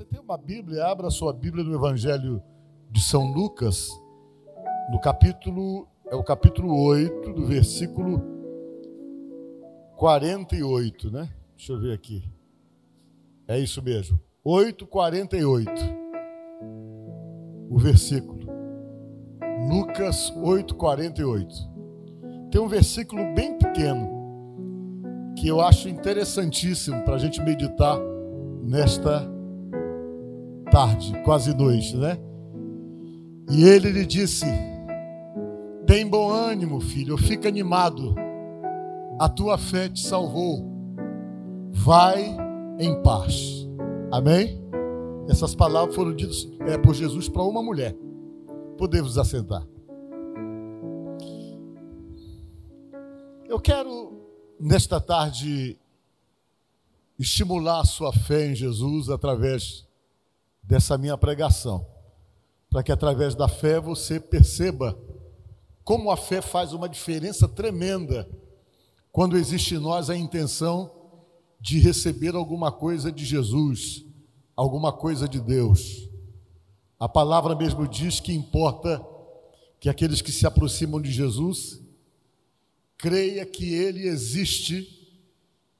você tem uma Bíblia, abra a sua Bíblia no Evangelho de São Lucas, no capítulo, é o capítulo 8, do versículo 48, né? Deixa eu ver aqui. É isso mesmo. 8, 48. O versículo. Lucas 8, 48. Tem um versículo bem pequeno que eu acho interessantíssimo para a gente meditar nesta tarde, quase noite, né? E ele lhe disse: Tem bom ânimo, filho, fica animado, a tua fé te salvou, vai em paz. Amém? Essas palavras foram ditas é, por Jesus para uma mulher. Podemos assentar. Eu quero, nesta tarde, estimular a sua fé em Jesus através dessa minha pregação, para que através da fé você perceba como a fé faz uma diferença tremenda quando existe em nós a intenção de receber alguma coisa de Jesus, alguma coisa de Deus. A palavra mesmo diz que importa que aqueles que se aproximam de Jesus creia que ele existe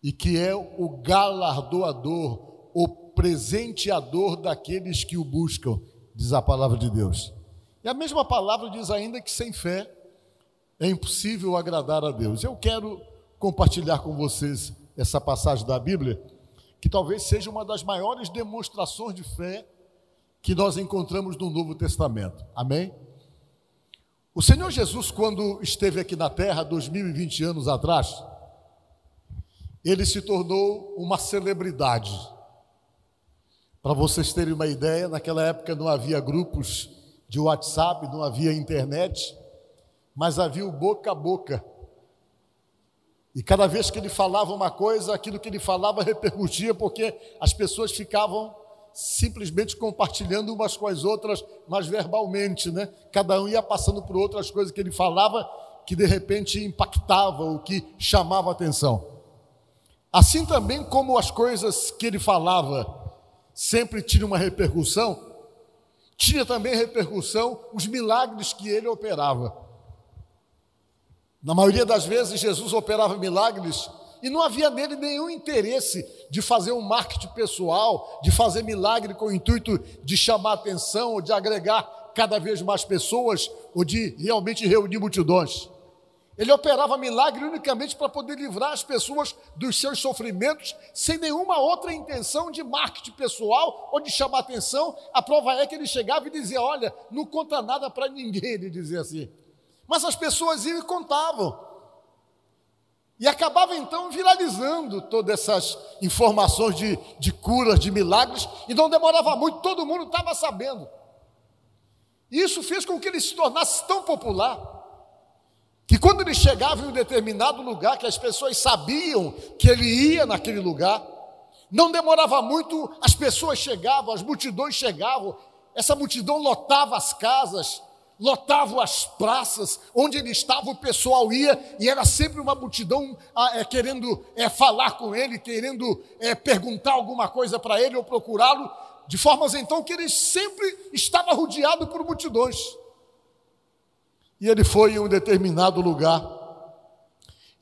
e que é o galardoador, o presenteador daqueles que o buscam, diz a palavra de Deus. E a mesma palavra diz ainda que sem fé é impossível agradar a Deus. Eu quero compartilhar com vocês essa passagem da Bíblia, que talvez seja uma das maiores demonstrações de fé que nós encontramos no Novo Testamento. Amém? O Senhor Jesus, quando esteve aqui na terra, 2020 anos atrás, ele se tornou uma celebridade. Para vocês terem uma ideia, naquela época não havia grupos de WhatsApp, não havia internet, mas havia o boca a boca. E cada vez que ele falava uma coisa, aquilo que ele falava repercutia, porque as pessoas ficavam simplesmente compartilhando umas com as outras, mas verbalmente, né? Cada um ia passando por outras coisas que ele falava que de repente impactava, o que chamava atenção. Assim também como as coisas que ele falava sempre tinham uma repercussão, tinha também repercussão os milagres que ele operava. Na maioria das vezes, Jesus operava milagres e não havia nele nenhum interesse de fazer um marketing pessoal, de fazer milagre com o intuito de chamar atenção, ou de agregar cada vez mais pessoas, ou de realmente reunir multidões. Ele operava milagre unicamente para poder livrar as pessoas dos seus sofrimentos, sem nenhuma outra intenção de marketing pessoal ou de chamar atenção. A prova é que ele chegava e dizia: Olha, não conta nada para ninguém, ele dizia assim. Mas as pessoas iam e contavam. E acabava então viralizando todas essas informações de, de curas, de milagres, e não demorava muito, todo mundo estava sabendo. E isso fez com que ele se tornasse tão popular que quando ele chegava em um determinado lugar, que as pessoas sabiam que ele ia naquele lugar, não demorava muito, as pessoas chegavam, as multidões chegavam, essa multidão lotava as casas, lotava as praças, onde ele estava, o pessoal ia, e era sempre uma multidão ah, é, querendo é, falar com ele, querendo é, perguntar alguma coisa para ele ou procurá-lo, de formas então que ele sempre estava rodeado por multidões. E ele foi em um determinado lugar.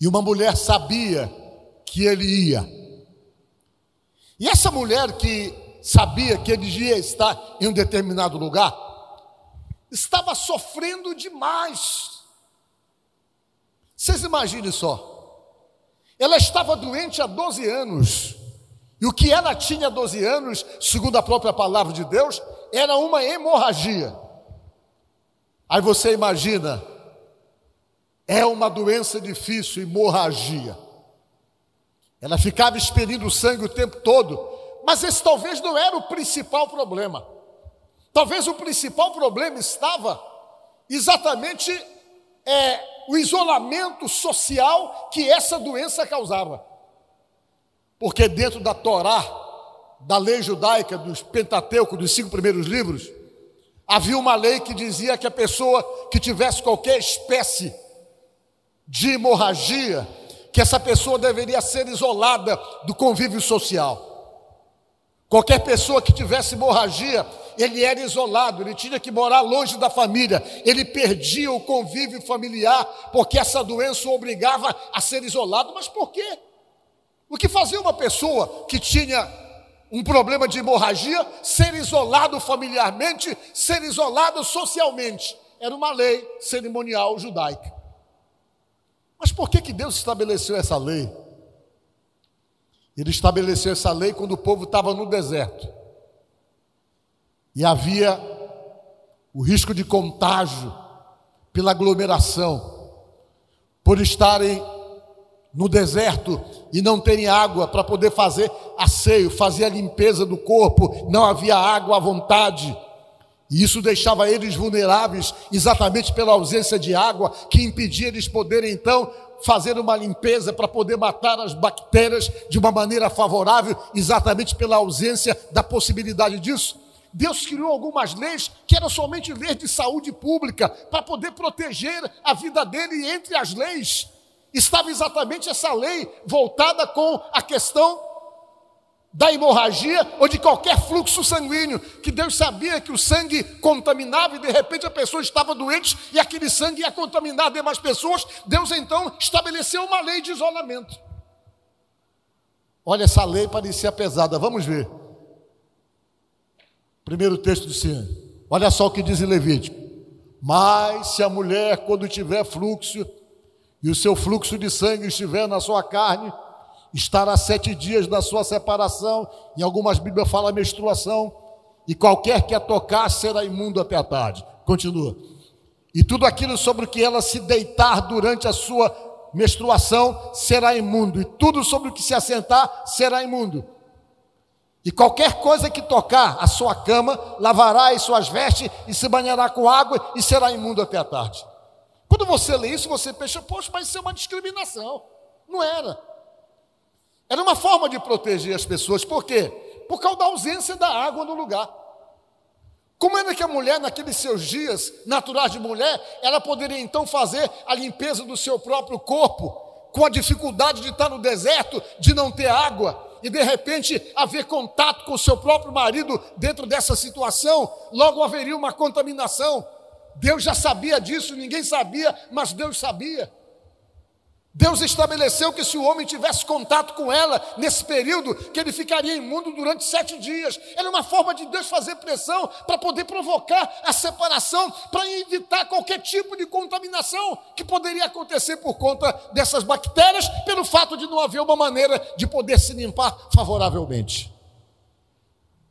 E uma mulher sabia que ele ia. E essa mulher que sabia que ele ia estar em um determinado lugar, estava sofrendo demais. Vocês imaginem só. Ela estava doente há 12 anos. E o que ela tinha há 12 anos, segundo a própria palavra de Deus, era uma hemorragia. Aí você imagina, é uma doença difícil, hemorragia. Ela ficava expelindo sangue o tempo todo, mas esse talvez não era o principal problema. Talvez o principal problema estava exatamente é, o isolamento social que essa doença causava. Porque dentro da Torá, da lei judaica, dos Pentateuco, dos cinco primeiros livros, Havia uma lei que dizia que a pessoa que tivesse qualquer espécie de hemorragia, que essa pessoa deveria ser isolada do convívio social. Qualquer pessoa que tivesse hemorragia, ele era isolado, ele tinha que morar longe da família, ele perdia o convívio familiar, porque essa doença o obrigava a ser isolado. Mas por quê? O que fazia uma pessoa que tinha um problema de hemorragia ser isolado familiarmente, ser isolado socialmente? Era uma lei cerimonial judaica. Mas por que, que Deus estabeleceu essa lei? Ele estabeleceu essa lei quando o povo estava no deserto. E havia o risco de contágio pela aglomeração, por estarem no deserto e não terem água para poder fazer asseio, fazer a limpeza do corpo, não havia água à vontade. E isso deixava eles vulneráveis exatamente pela ausência de água, que impedia eles poderem então fazer uma limpeza para poder matar as bactérias de uma maneira favorável, exatamente pela ausência da possibilidade disso. Deus criou algumas leis que eram somente leis de saúde pública, para poder proteger a vida dele, entre as leis estava exatamente essa lei voltada com a questão da hemorragia ou de qualquer fluxo sanguíneo, que Deus sabia que o sangue contaminava e de repente a pessoa estava doente e aquele sangue ia contaminar demais pessoas. Deus então estabeleceu uma lei de isolamento. Olha, essa lei parecia pesada, vamos ver. Primeiro texto do Senhor. Olha só o que diz em Levítico. Mas se a mulher, quando tiver fluxo, e o seu fluxo de sangue estiver na sua carne, estará sete dias da sua separação, em algumas Bíblias fala menstruação, e qualquer que a tocar será imundo até a tarde. Continua. E tudo aquilo sobre o que ela se deitar durante a sua menstruação será imundo, e tudo sobre o que se assentar será imundo. E qualquer coisa que tocar a sua cama, lavará as suas vestes e se banhará com água e será imundo até a tarde. Quando você lê isso, você pensa, poxa, mas isso é uma discriminação. Não era. Era uma forma de proteger as pessoas, por quê? Por causa da ausência da água no lugar. Como era que a mulher, naqueles seus dias naturais de mulher, ela poderia então fazer a limpeza do seu próprio corpo, com a dificuldade de estar no deserto, de não ter água, e de repente haver contato com o seu próprio marido dentro dessa situação, logo haveria uma contaminação. Deus já sabia disso, ninguém sabia, mas Deus sabia. Deus estabeleceu que se o homem tivesse contato com ela nesse período, que ele ficaria imundo durante sete dias. Era uma forma de Deus fazer pressão para poder provocar a separação, para evitar qualquer tipo de contaminação que poderia acontecer por conta dessas bactérias, pelo fato de não haver uma maneira de poder se limpar favoravelmente.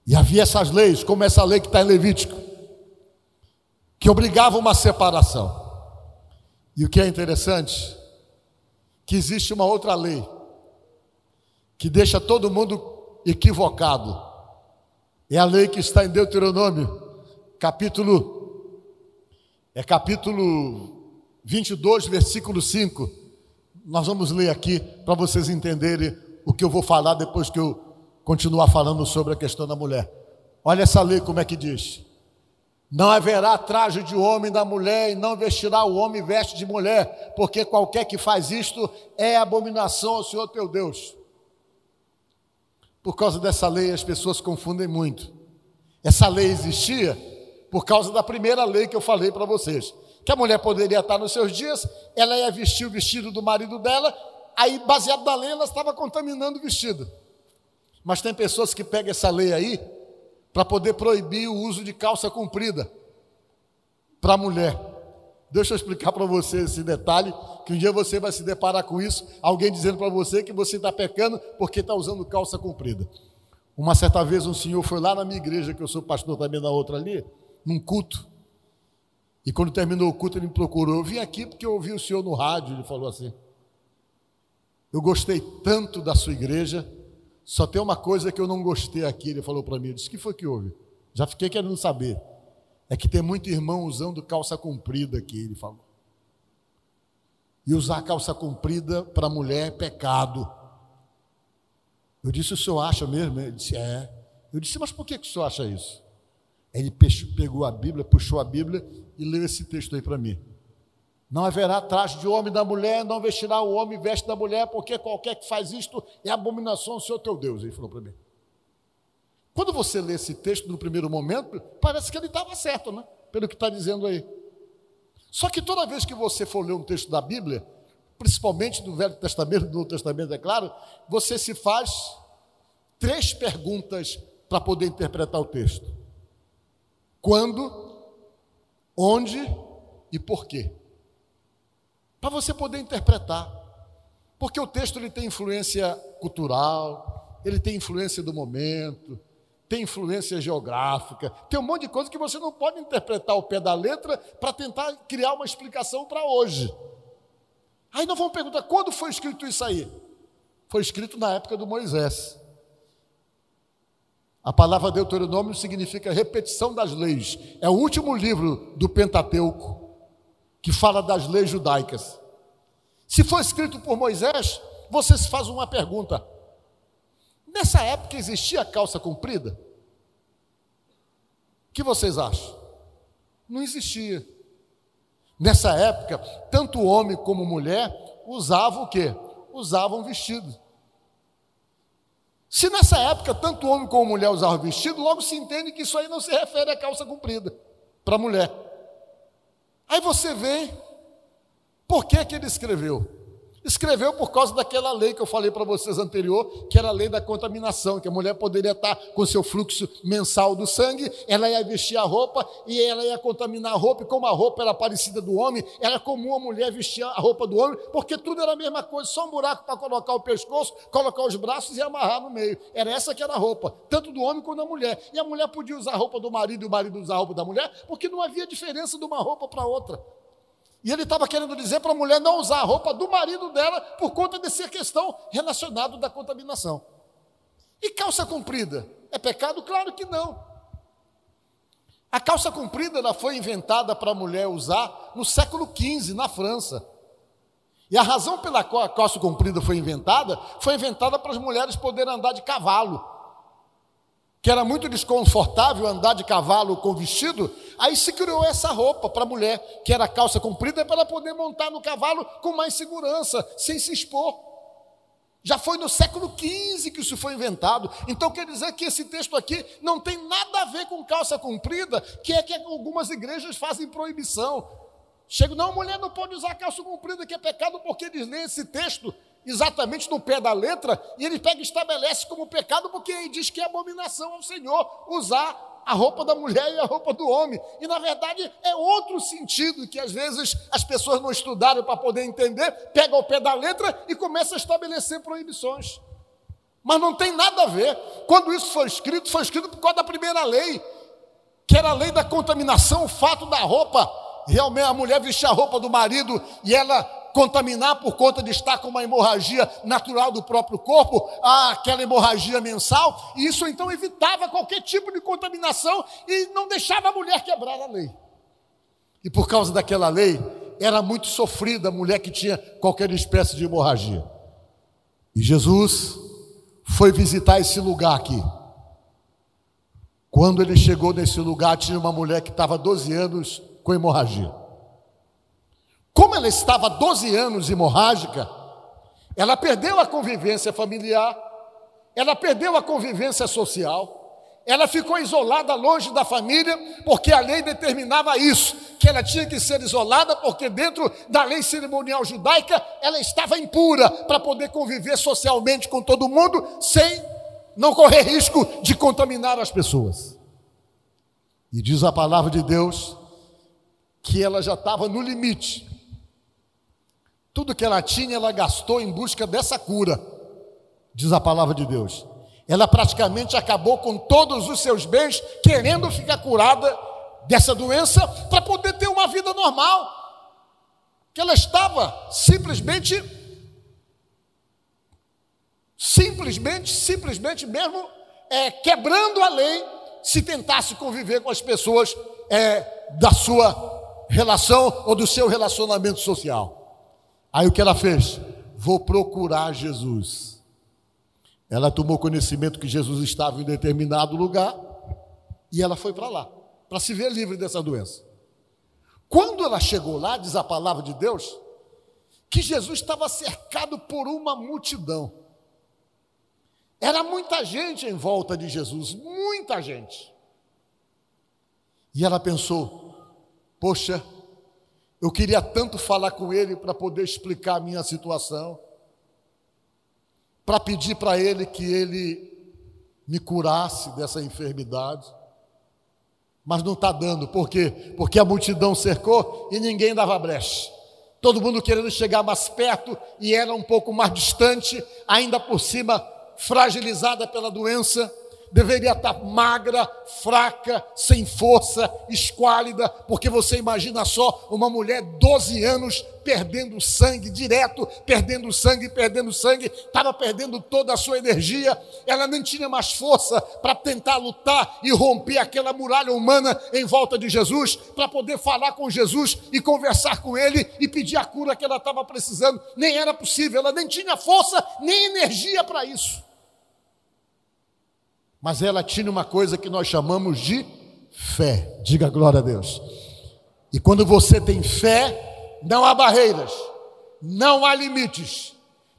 E havia essas leis, como essa lei que está em Levítico, que obrigava uma separação. E o que é interessante que existe uma outra lei que deixa todo mundo equivocado. É a lei que está em Deuteronômio, capítulo é capítulo 22, versículo 5. Nós vamos ler aqui para vocês entenderem o que eu vou falar depois que eu continuar falando sobre a questão da mulher. Olha essa lei como é que diz: não haverá traje de homem da mulher, e não vestirá o homem veste de mulher, porque qualquer que faz isto é abominação ao Senhor teu Deus. Por causa dessa lei, as pessoas confundem muito. Essa lei existia por causa da primeira lei que eu falei para vocês. Que a mulher poderia estar nos seus dias, ela ia vestir o vestido do marido dela, aí, baseado na lei, ela estava contaminando o vestido. Mas tem pessoas que pegam essa lei aí para poder proibir o uso de calça comprida para a mulher. Deixa eu explicar para você esse detalhe, que um dia você vai se deparar com isso, alguém dizendo para você que você está pecando porque está usando calça comprida. Uma certa vez um senhor foi lá na minha igreja, que eu sou pastor também na outra ali, num culto. E quando terminou o culto, ele me procurou. Eu vim aqui porque eu ouvi o senhor no rádio, ele falou assim. Eu gostei tanto da sua igreja só tem uma coisa que eu não gostei aqui, ele falou para mim. Eu disse: que foi que houve? Já fiquei querendo saber. É que tem muito irmão usando calça comprida aqui, ele falou. E usar calça comprida para mulher é pecado. Eu disse: o senhor acha mesmo? Ele disse: é. Eu disse: mas por que, que o senhor acha isso? Ele pegou a Bíblia, puxou a Bíblia e leu esse texto aí para mim. Não haverá traje de homem da mulher, não vestirá o homem veste da mulher, porque qualquer que faz isto é abominação ao Senhor teu Deus. Ele falou para mim. Quando você lê esse texto no primeiro momento, parece que ele estava certo, né? Pelo que está dizendo aí. Só que toda vez que você for ler um texto da Bíblia, principalmente do Velho Testamento, do Novo Testamento, é claro, você se faz três perguntas para poder interpretar o texto: quando, onde e por quê. Para você poder interpretar. Porque o texto ele tem influência cultural, ele tem influência do momento, tem influência geográfica, tem um monte de coisa que você não pode interpretar ao pé da letra para tentar criar uma explicação para hoje. Aí nós vamos perguntar: quando foi escrito isso aí? Foi escrito na época do Moisés. A palavra Deuteronômio significa repetição das leis. É o último livro do Pentateuco que fala das leis judaicas. Se foi escrito por Moisés, você se faz uma pergunta: Nessa época existia calça comprida? O que vocês acham? Não existia. Nessa época, tanto homem como mulher usavam o quê? Usavam vestido. Se nessa época tanto homem como mulher usavam vestido, logo se entende que isso aí não se refere à calça comprida para mulher. Aí você vê por que, que ele escreveu. Escreveu por causa daquela lei que eu falei para vocês anterior, que era a lei da contaminação, que a mulher poderia estar com seu fluxo mensal do sangue, ela ia vestir a roupa e ela ia contaminar a roupa, e como a roupa era parecida do homem, era comum a mulher vestir a roupa do homem, porque tudo era a mesma coisa, só um buraco para colocar o pescoço, colocar os braços e amarrar no meio. Era essa que era a roupa, tanto do homem quanto da mulher. E a mulher podia usar a roupa do marido e o marido usar a roupa da mulher, porque não havia diferença de uma roupa para outra. E ele estava querendo dizer para a mulher não usar a roupa do marido dela por conta dessa questão relacionada da contaminação. E calça comprida? É pecado? Claro que não. A calça comprida ela foi inventada para a mulher usar no século XV, na França. E a razão pela qual a calça comprida foi inventada, foi inventada para as mulheres poderem andar de cavalo que era muito desconfortável andar de cavalo com vestido, aí se criou essa roupa para a mulher, que era calça comprida, para poder montar no cavalo com mais segurança, sem se expor. Já foi no século XV que isso foi inventado. Então quer dizer que esse texto aqui não tem nada a ver com calça comprida, que é que algumas igrejas fazem proibição. Chego, não, mulher não pode usar calça comprida, que é pecado, porque eles lêem esse texto exatamente no pé da letra, e ele pega e estabelece como pecado, porque ele diz que é abominação ao Senhor usar a roupa da mulher e a roupa do homem. E na verdade é outro sentido que às vezes as pessoas não estudaram para poder entender, pega o pé da letra e começa a estabelecer proibições. Mas não tem nada a ver. Quando isso foi escrito, foi escrito por causa da primeira lei, que era a lei da contaminação, o fato da roupa. Realmente a mulher vestir a roupa do marido e ela contaminar por conta de estar com uma hemorragia natural do próprio corpo, aquela hemorragia mensal, e isso então evitava qualquer tipo de contaminação e não deixava a mulher quebrar a lei. E por causa daquela lei, era muito sofrida a mulher que tinha qualquer espécie de hemorragia. E Jesus foi visitar esse lugar aqui. Quando ele chegou nesse lugar, tinha uma mulher que estava 12 anos com hemorragia. Como ela estava 12 anos hemorrágica, ela perdeu a convivência familiar, ela perdeu a convivência social, ela ficou isolada longe da família, porque a lei determinava isso, que ela tinha que ser isolada, porque dentro da lei cerimonial judaica ela estava impura para poder conviver socialmente com todo mundo, sem não correr risco de contaminar as pessoas. E diz a palavra de Deus que ela já estava no limite tudo que ela tinha, ela gastou em busca dessa cura, diz a palavra de Deus. Ela praticamente acabou com todos os seus bens, querendo ficar curada dessa doença para poder ter uma vida normal. Que ela estava simplesmente, simplesmente, simplesmente mesmo é, quebrando a lei se tentasse conviver com as pessoas é, da sua relação ou do seu relacionamento social. Aí o que ela fez? Vou procurar Jesus. Ela tomou conhecimento que Jesus estava em determinado lugar e ela foi para lá, para se ver livre dessa doença. Quando ela chegou lá, diz a palavra de Deus, que Jesus estava cercado por uma multidão. Era muita gente em volta de Jesus, muita gente. E ela pensou: poxa, eu queria tanto falar com ele para poder explicar a minha situação, para pedir para ele que ele me curasse dessa enfermidade. Mas não está dando, por quê? Porque a multidão cercou e ninguém dava brecha. Todo mundo querendo chegar mais perto e era um pouco mais distante, ainda por cima fragilizada pela doença deveria estar magra, fraca, sem força, esquálida, porque você imagina só uma mulher 12 anos perdendo sangue direto, perdendo sangue, perdendo sangue, estava perdendo toda a sua energia, ela nem tinha mais força para tentar lutar e romper aquela muralha humana em volta de Jesus, para poder falar com Jesus e conversar com ele e pedir a cura que ela estava precisando. Nem era possível, ela nem tinha força nem energia para isso. Mas ela tinha uma coisa que nós chamamos de fé. Diga glória a Deus. E quando você tem fé, não há barreiras, não há limites.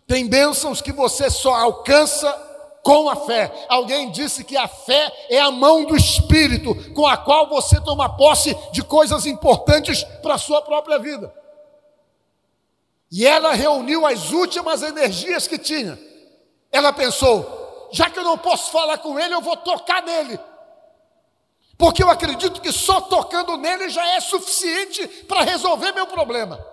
Tem bênçãos que você só alcança com a fé. Alguém disse que a fé é a mão do Espírito com a qual você toma posse de coisas importantes para a sua própria vida. E ela reuniu as últimas energias que tinha. Ela pensou: já que eu não posso falar com ele, eu vou tocar nele. Porque eu acredito que só tocando nele já é suficiente para resolver meu problema.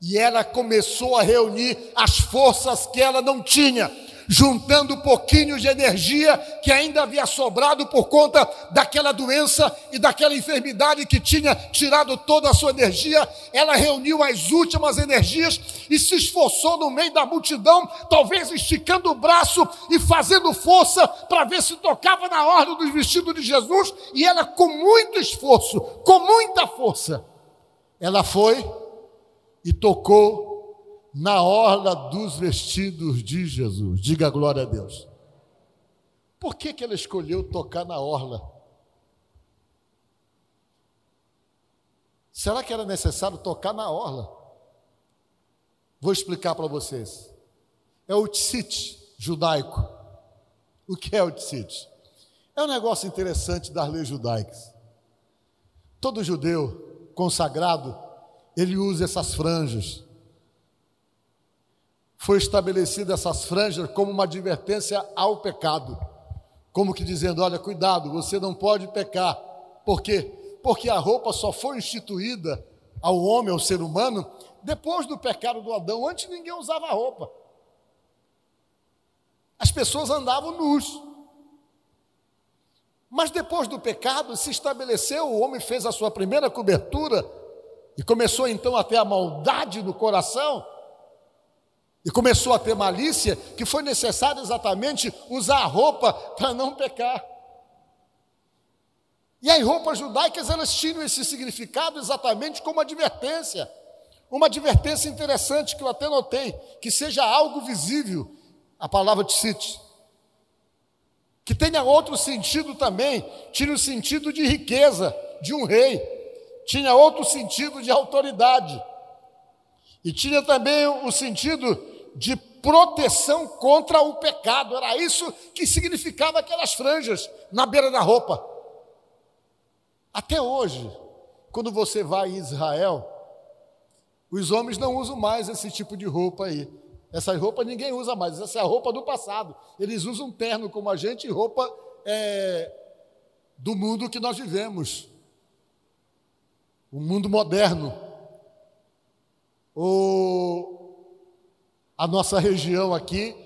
E ela começou a reunir as forças que ela não tinha juntando pouquinho de energia que ainda havia sobrado por conta daquela doença e daquela enfermidade que tinha tirado toda a sua energia. Ela reuniu as últimas energias e se esforçou no meio da multidão, talvez esticando o braço e fazendo força para ver se tocava na ordem dos vestidos de Jesus. E ela, com muito esforço, com muita força, ela foi e tocou na orla dos vestidos de Jesus. Diga glória a Deus. Por que, que ela escolheu tocar na orla? Será que era necessário tocar na orla? Vou explicar para vocês. É o tzitzit judaico. O que é o tzitzit? É um negócio interessante das leis judaicas. Todo judeu consagrado, ele usa essas franjas foi estabelecida essas franjas como uma advertência ao pecado. Como que dizendo, olha, cuidado, você não pode pecar. Por quê? Porque a roupa só foi instituída ao homem, ao ser humano, depois do pecado do Adão. Antes ninguém usava roupa. As pessoas andavam nus. Mas depois do pecado se estabeleceu, o homem fez a sua primeira cobertura e começou então a ter a maldade no coração e começou a ter malícia, que foi necessário exatamente usar a roupa para não pecar. E as roupas judaicas, elas tinham esse significado exatamente como advertência. Uma advertência interessante que eu até notei, que seja algo visível, a palavra de Cite. Que tenha outro sentido também, tinha o sentido de riqueza de um rei, tinha outro sentido de autoridade. E tinha também o sentido de proteção contra o pecado. Era isso que significava aquelas franjas na beira da roupa. Até hoje, quando você vai em Israel, os homens não usam mais esse tipo de roupa aí. Essa roupa ninguém usa mais, essa é a roupa do passado. Eles usam terno como a gente e roupa é, do mundo que nós vivemos. O mundo moderno. O, a nossa região aqui,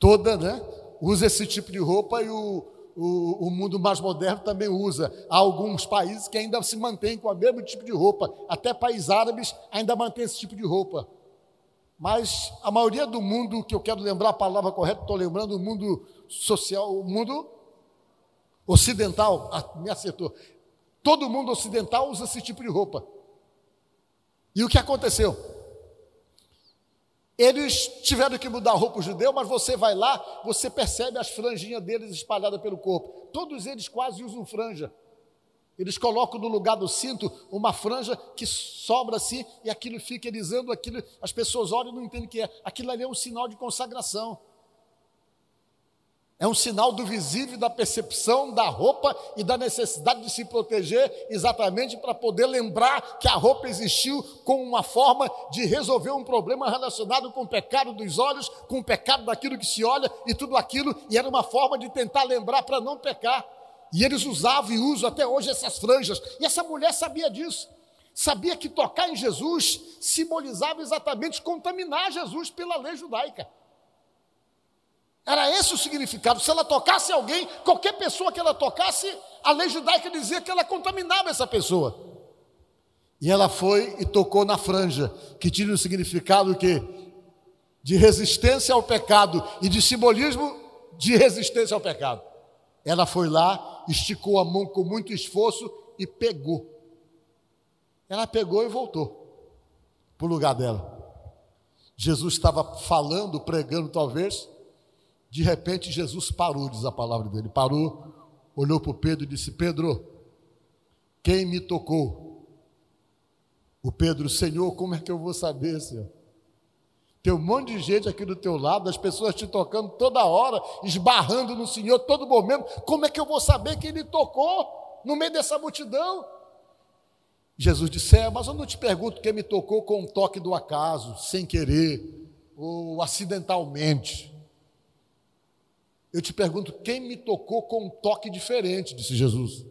toda, né, usa esse tipo de roupa e o, o, o, mundo mais moderno também usa. Há alguns países que ainda se mantêm com o mesmo tipo de roupa, até países árabes ainda mantêm esse tipo de roupa. Mas a maioria do mundo, que eu quero lembrar a palavra correta, estou lembrando o mundo social, o mundo ocidental, ah, me acertou. Todo mundo ocidental usa esse tipo de roupa. E o que aconteceu? Eles tiveram que mudar a roupa judeu, mas você vai lá, você percebe as franjinhas deles espalhadas pelo corpo. Todos eles quase usam franja. Eles colocam no lugar do cinto uma franja que sobra assim e aquilo fica elisando, aquilo, as pessoas olham e não entendem o que é. Aquilo ali é um sinal de consagração. É um sinal do visível, da percepção da roupa e da necessidade de se proteger, exatamente para poder lembrar que a roupa existiu como uma forma de resolver um problema relacionado com o pecado dos olhos, com o pecado daquilo que se olha e tudo aquilo, e era uma forma de tentar lembrar para não pecar. E eles usavam e usam até hoje essas franjas. E essa mulher sabia disso. Sabia que tocar em Jesus simbolizava exatamente contaminar Jesus pela lei judaica. Era esse o significado. Se ela tocasse alguém, qualquer pessoa que ela tocasse, a lei judaica dizia que ela contaminava essa pessoa. E ela foi e tocou na franja, que tinha o significado que de resistência ao pecado e de simbolismo de resistência ao pecado. Ela foi lá, esticou a mão com muito esforço e pegou. Ela pegou e voltou para o lugar dela. Jesus estava falando, pregando talvez, de repente, Jesus parou, diz a palavra dele. Parou, olhou para Pedro e disse: Pedro, quem me tocou? O Pedro, Senhor, como é que eu vou saber, Senhor? Tem um monte de gente aqui do teu lado, as pessoas te tocando toda hora, esbarrando no Senhor todo momento. Como é que eu vou saber quem me tocou no meio dessa multidão? Jesus disse: é, mas eu não te pergunto quem me tocou com um toque do acaso, sem querer ou acidentalmente. Eu te pergunto, quem me tocou com um toque diferente? Disse Jesus.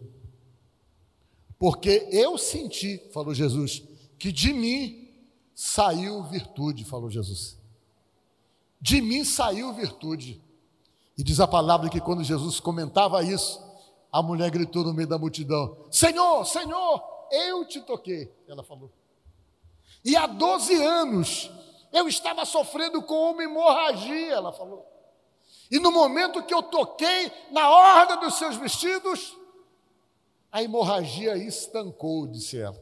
Porque eu senti, falou Jesus, que de mim saiu virtude, falou Jesus. De mim saiu virtude. E diz a palavra que quando Jesus comentava isso, a mulher gritou no meio da multidão: Senhor, Senhor, eu te toquei. Ela falou. E há 12 anos eu estava sofrendo com uma hemorragia, ela falou. E no momento que eu toquei na orla dos seus vestidos, a hemorragia estancou, disse ela.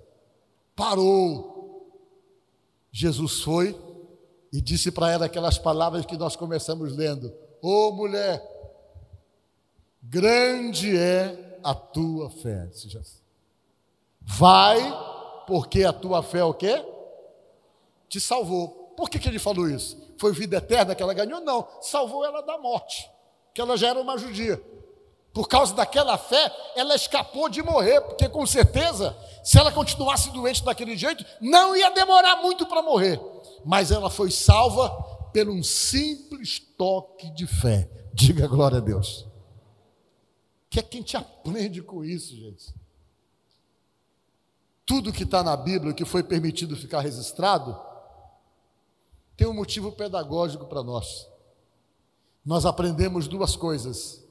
Parou. Jesus foi e disse para ela aquelas palavras que nós começamos lendo: Ô oh, mulher, grande é a tua fé. Vai, porque a tua fé é o quê? Te salvou. Por que, que ele falou isso? Foi vida eterna que ela ganhou? Não, salvou ela da morte, que ela já era uma judia. Por causa daquela fé, ela escapou de morrer, porque com certeza, se ela continuasse doente daquele jeito, não ia demorar muito para morrer. Mas ela foi salva por um simples toque de fé. Diga glória a Deus. O que é quem te aprende com isso, gente? Tudo que está na Bíblia, que foi permitido ficar registrado, tem um motivo pedagógico para nós. Nós aprendemos duas coisas.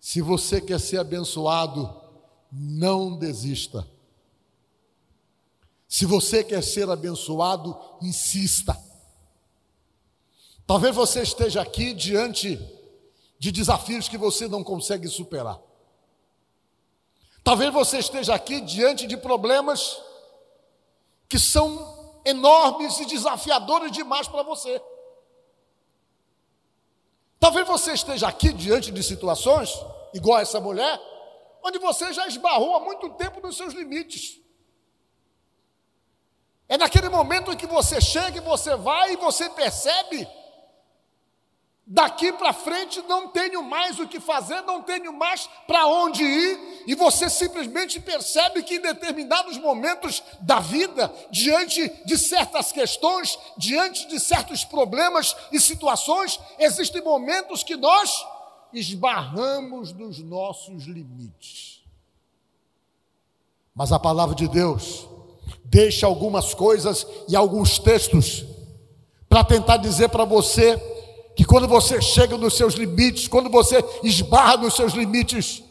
Se você quer ser abençoado, não desista. Se você quer ser abençoado, insista. Talvez você esteja aqui diante de desafios que você não consegue superar. Talvez você esteja aqui diante de problemas que são enormes e desafiadores demais para você. Talvez você esteja aqui diante de situações, igual essa mulher, onde você já esbarrou há muito tempo nos seus limites. É naquele momento em que você chega e você vai e você percebe Daqui para frente não tenho mais o que fazer, não tenho mais para onde ir, e você simplesmente percebe que em determinados momentos da vida, diante de certas questões, diante de certos problemas e situações, existem momentos que nós esbarramos nos nossos limites. Mas a palavra de Deus deixa algumas coisas e alguns textos para tentar dizer para você que quando você chega nos seus limites, quando você esbarra nos seus limites,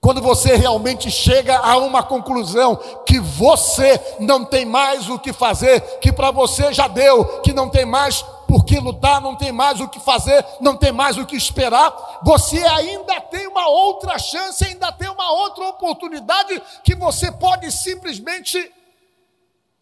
quando você realmente chega a uma conclusão que você não tem mais o que fazer, que para você já deu, que não tem mais por que lutar, não tem mais o que fazer, não tem mais o que esperar, você ainda tem uma outra chance, ainda tem uma outra oportunidade que você pode simplesmente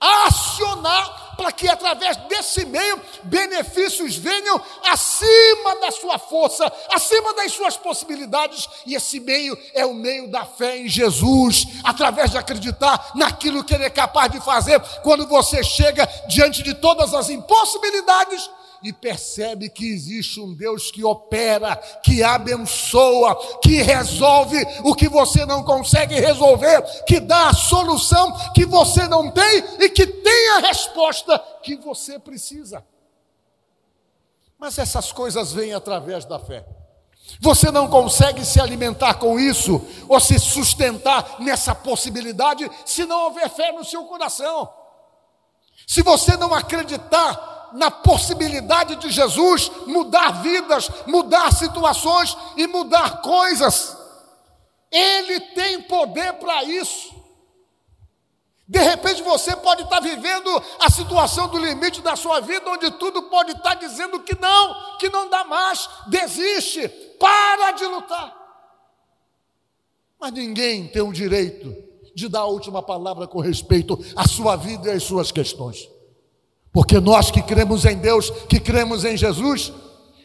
acionar para que através desse meio benefícios venham acima da sua força, acima das suas possibilidades, e esse meio é o meio da fé em Jesus, através de acreditar naquilo que ele é capaz de fazer. Quando você chega diante de todas as impossibilidades, e percebe que existe um Deus que opera, que abençoa, que resolve o que você não consegue resolver, que dá a solução que você não tem e que tem a resposta que você precisa. Mas essas coisas vêm através da fé. Você não consegue se alimentar com isso ou se sustentar nessa possibilidade se não houver fé no seu coração. Se você não acreditar na possibilidade de Jesus mudar vidas, mudar situações e mudar coisas, Ele tem poder para isso. De repente você pode estar vivendo a situação do limite da sua vida, onde tudo pode estar dizendo que não, que não dá mais, desiste, para de lutar. Mas ninguém tem o direito de dar a última palavra com respeito à sua vida e às suas questões. Porque nós que cremos em Deus, que cremos em Jesus,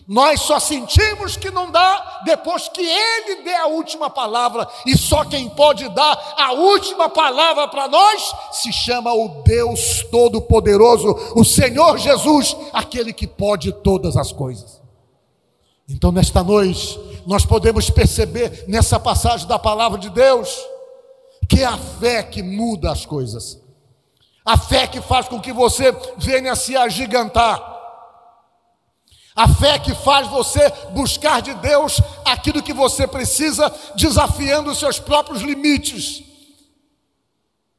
nós só sentimos que não dá depois que Ele dê a última palavra, e só quem pode dar a última palavra para nós se chama o Deus Todo-Poderoso, o Senhor Jesus, aquele que pode todas as coisas. Então, nesta noite, nós podemos perceber nessa passagem da palavra de Deus que é a fé que muda as coisas, a fé que faz com que você venha se agigantar a fé que faz você buscar de Deus aquilo que você precisa, desafiando os seus próprios limites,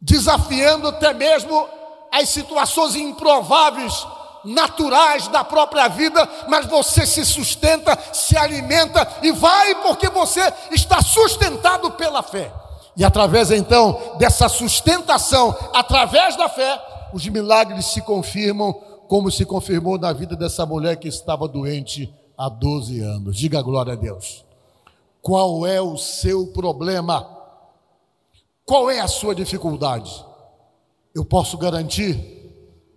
desafiando até mesmo as situações improváveis, naturais da própria vida, mas você se sustenta, se alimenta e vai porque você está sustentado pela fé. E através então dessa sustentação, através da fé, os milagres se confirmam como se confirmou na vida dessa mulher que estava doente há 12 anos. Diga glória a Deus. Qual é o seu problema? Qual é a sua dificuldade? Eu posso garantir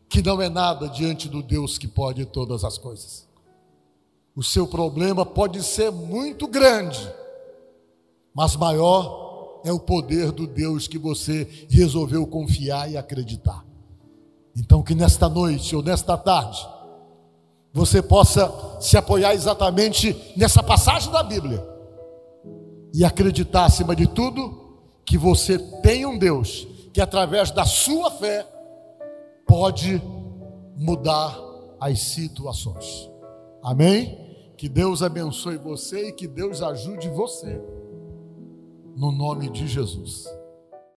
que não é nada diante do Deus que pode todas as coisas. O seu problema pode ser muito grande, mas maior é o poder do Deus que você resolveu confiar e acreditar. Então, que nesta noite ou nesta tarde, você possa se apoiar exatamente nessa passagem da Bíblia e acreditar, acima de tudo, que você tem um Deus que, através da sua fé, pode mudar as situações. Amém? Que Deus abençoe você e que Deus ajude você. No nome de Jesus.